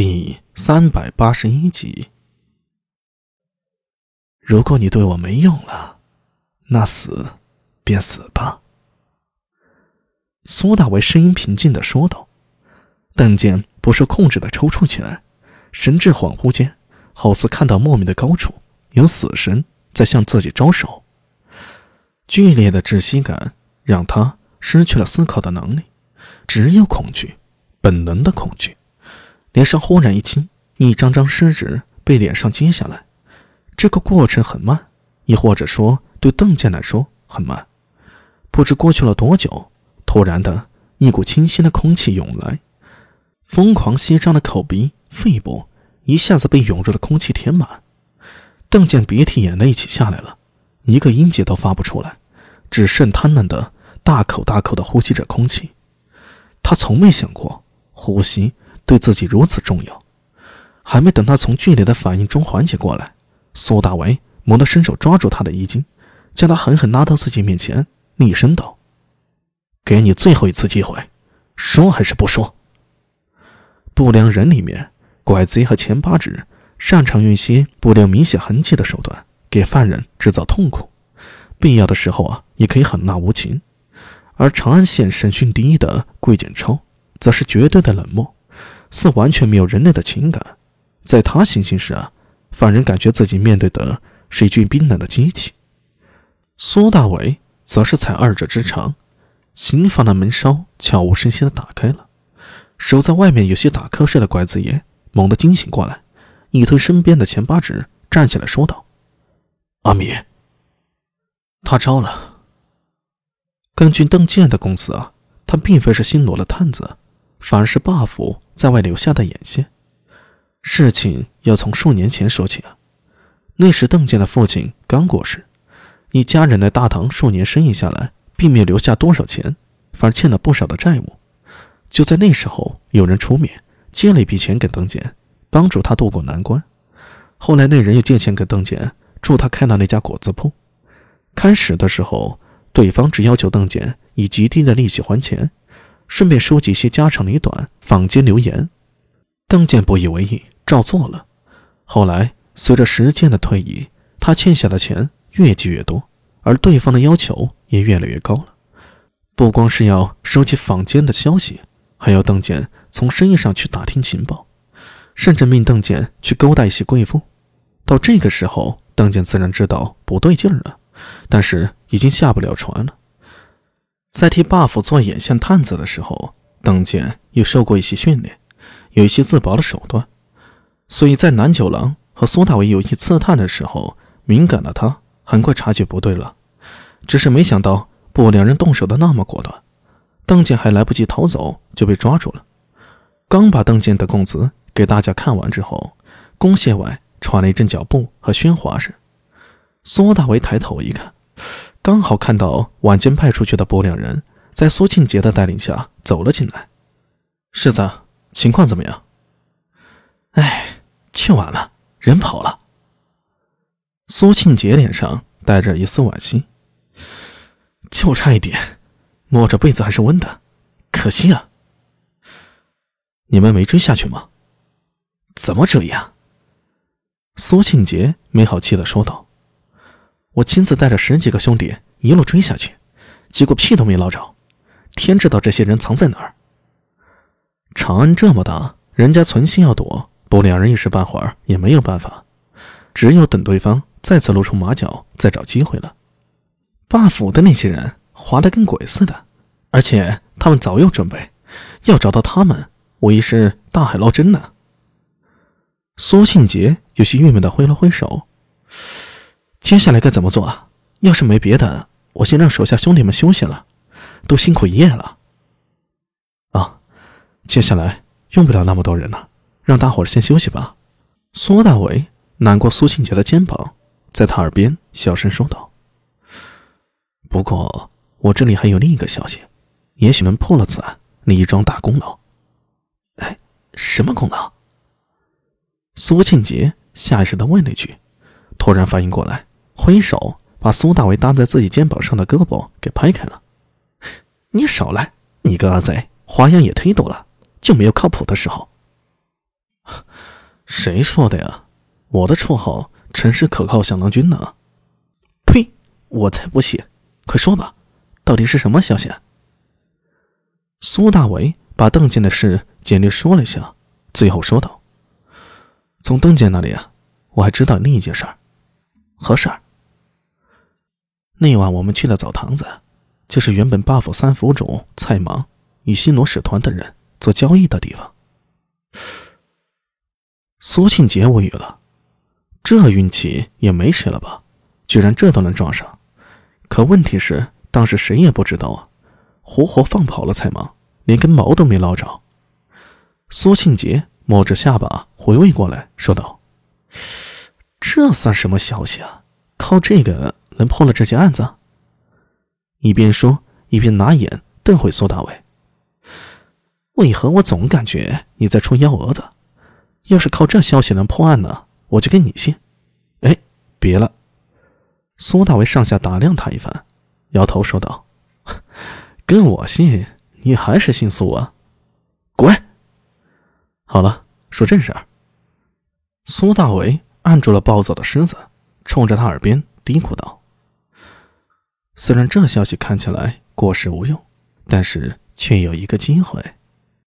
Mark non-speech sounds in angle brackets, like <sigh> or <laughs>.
第三百八十一集。如果你对我没用了，那死便死吧。苏大为声音平静的说道。邓健不受控制的抽搐起来，神志恍惚间，好似看到莫名的高处有死神在向自己招手。剧烈的窒息感让他失去了思考的能力，只有恐惧，本能的恐惧。脸上忽然一青，一张张湿纸被脸上揭下来。这个过程很慢，亦或者说对邓健来说很慢。不知过去了多久，突然的一股清新的空气涌来，疯狂吸张的口鼻、肺部一下子被涌入的空气填满。邓健鼻涕眼泪一起下来了，一个音节都发不出来，只剩贪婪的大口大口的呼吸着空气。他从没想过呼吸。对自己如此重要，还没等他从剧烈的反应中缓解过来，苏大为猛地伸手抓住他的衣襟，将他狠狠拉到自己面前，厉声道：“给你最后一次机会，说还是不说？”不良人里面，拐贼和钱八指擅长用一些不留明显痕迹的手段给犯人制造痛苦，必要的时候啊，也可以狠辣无情；而长安县审讯第一的桂简超，则是绝对的冷漠。似完全没有人类的情感，在他行刑时啊，犯人感觉自己面对的是一具冰冷的机器。苏大伟则是采二者之长，刑房的门稍悄无声息地打开了，守在外面有些打瞌睡的拐子爷猛地惊醒过来，一推身边的钱八指，站起来说道：“阿米，他招了。根据邓健的供词啊，他并非是新罗的探子，反而是 buff。”在外留下的眼线，事情要从数年前说起啊。那时邓健的父亲刚过世，一家人在大唐数年生意下来，并没有留下多少钱，反而欠了不少的债务。就在那时候，有人出面借了一笔钱给邓健，帮助他渡过难关。后来那人又借钱给邓健，助他开了那家果子铺。开始的时候，对方只要求邓健以极低的利息还钱。顺便收集些家长里短、坊间流言，邓健不以为意，照做了。后来随着时间的推移，他欠下的钱越积越多，而对方的要求也越来越高了。不光是要收集坊间的消息，还要邓健从生意上去打听情报，甚至命邓健去勾搭一些贵妇。到这个时候，邓健自然知道不对劲了，但是已经下不了船了。在替 buff 做眼线探子的时候，邓健又受过一些训练，有一些自保的手段，所以在南九郎和苏大伟有意刺探的时候，敏感的他很快察觉不对了。只是没想到不两人动手的那么果断，邓健还来不及逃走就被抓住了。刚把邓健的供词给大家看完之后，公廨外传来一阵脚步和喧哗声。苏大伟抬头一看。刚好看到晚间派出去的不良人在苏庆杰的带领下走了进来。世子，情况怎么样？哎，去晚了，人跑了。苏庆杰脸上带着一丝惋惜，就差一点，摸着被子还是温的，可惜啊。你们没追下去吗？怎么追呀？苏庆杰没好气的说道。我亲自带着十几个兄弟一路追下去，结果屁都没捞着。天知道这些人藏在哪儿。长安这么大，人家存心要躲，不两人一时半会儿也没有办法，只有等对方再次露出马脚，再找机会了。霸府的那些人滑得跟鬼似的，而且他们早有准备，要找到他们，无疑是大海捞针呢。苏庆杰有些郁闷的挥了挥手。接下来该怎么做啊？要是没别的，我先让手下兄弟们休息了，都辛苦一夜了。啊，接下来用不了那么多人了，让大伙先休息吧。苏大伟揽过苏庆杰的肩膀，在他耳边小声说道：“不过我这里还有另一个消息，也许能破了此案，立一桩大功劳。”哎，什么功劳？苏庆杰下意识的问了一句，突然反应过来。挥手把苏大伟搭在自己肩膀上的胳膊给拍开了。你少来！你个阿贼，花样也忒多了，就没有靠谱的时候。谁说的呀？我的绰号诚实可靠小郎君呢？呸！我才不信！快说吧，到底是什么消息？啊苏大为把邓健的事简略说了一下，最后说道：“从邓健那里啊，我还知道另一件事儿。何事儿？那晚我们去的澡堂子，就是原本八府三府主蔡芒与新罗使团的人做交易的地方。”苏庆杰无语了，这运气也没谁了吧？居然这都能撞上。可问题是，当时谁也不知道啊，活活放跑了蔡芒，连根毛都没捞着。苏庆杰摸着下巴回味过来，说道：“这算什么消息啊？靠这个能破了这件案子？”一边说，一边拿眼瞪回苏大伟：“为何我总感觉你在出幺蛾子？要是靠这消息能破案呢，我就跟你信。”哎，别了。苏大为上下打量他一番，摇头说道：“ <laughs> 跟我信，你还是信苏啊？滚！好了，说正事儿。”苏大为按住了暴躁的狮子，冲着他耳边嘀咕道：“虽然这消息看起来过时无用，但是却有一个机会。”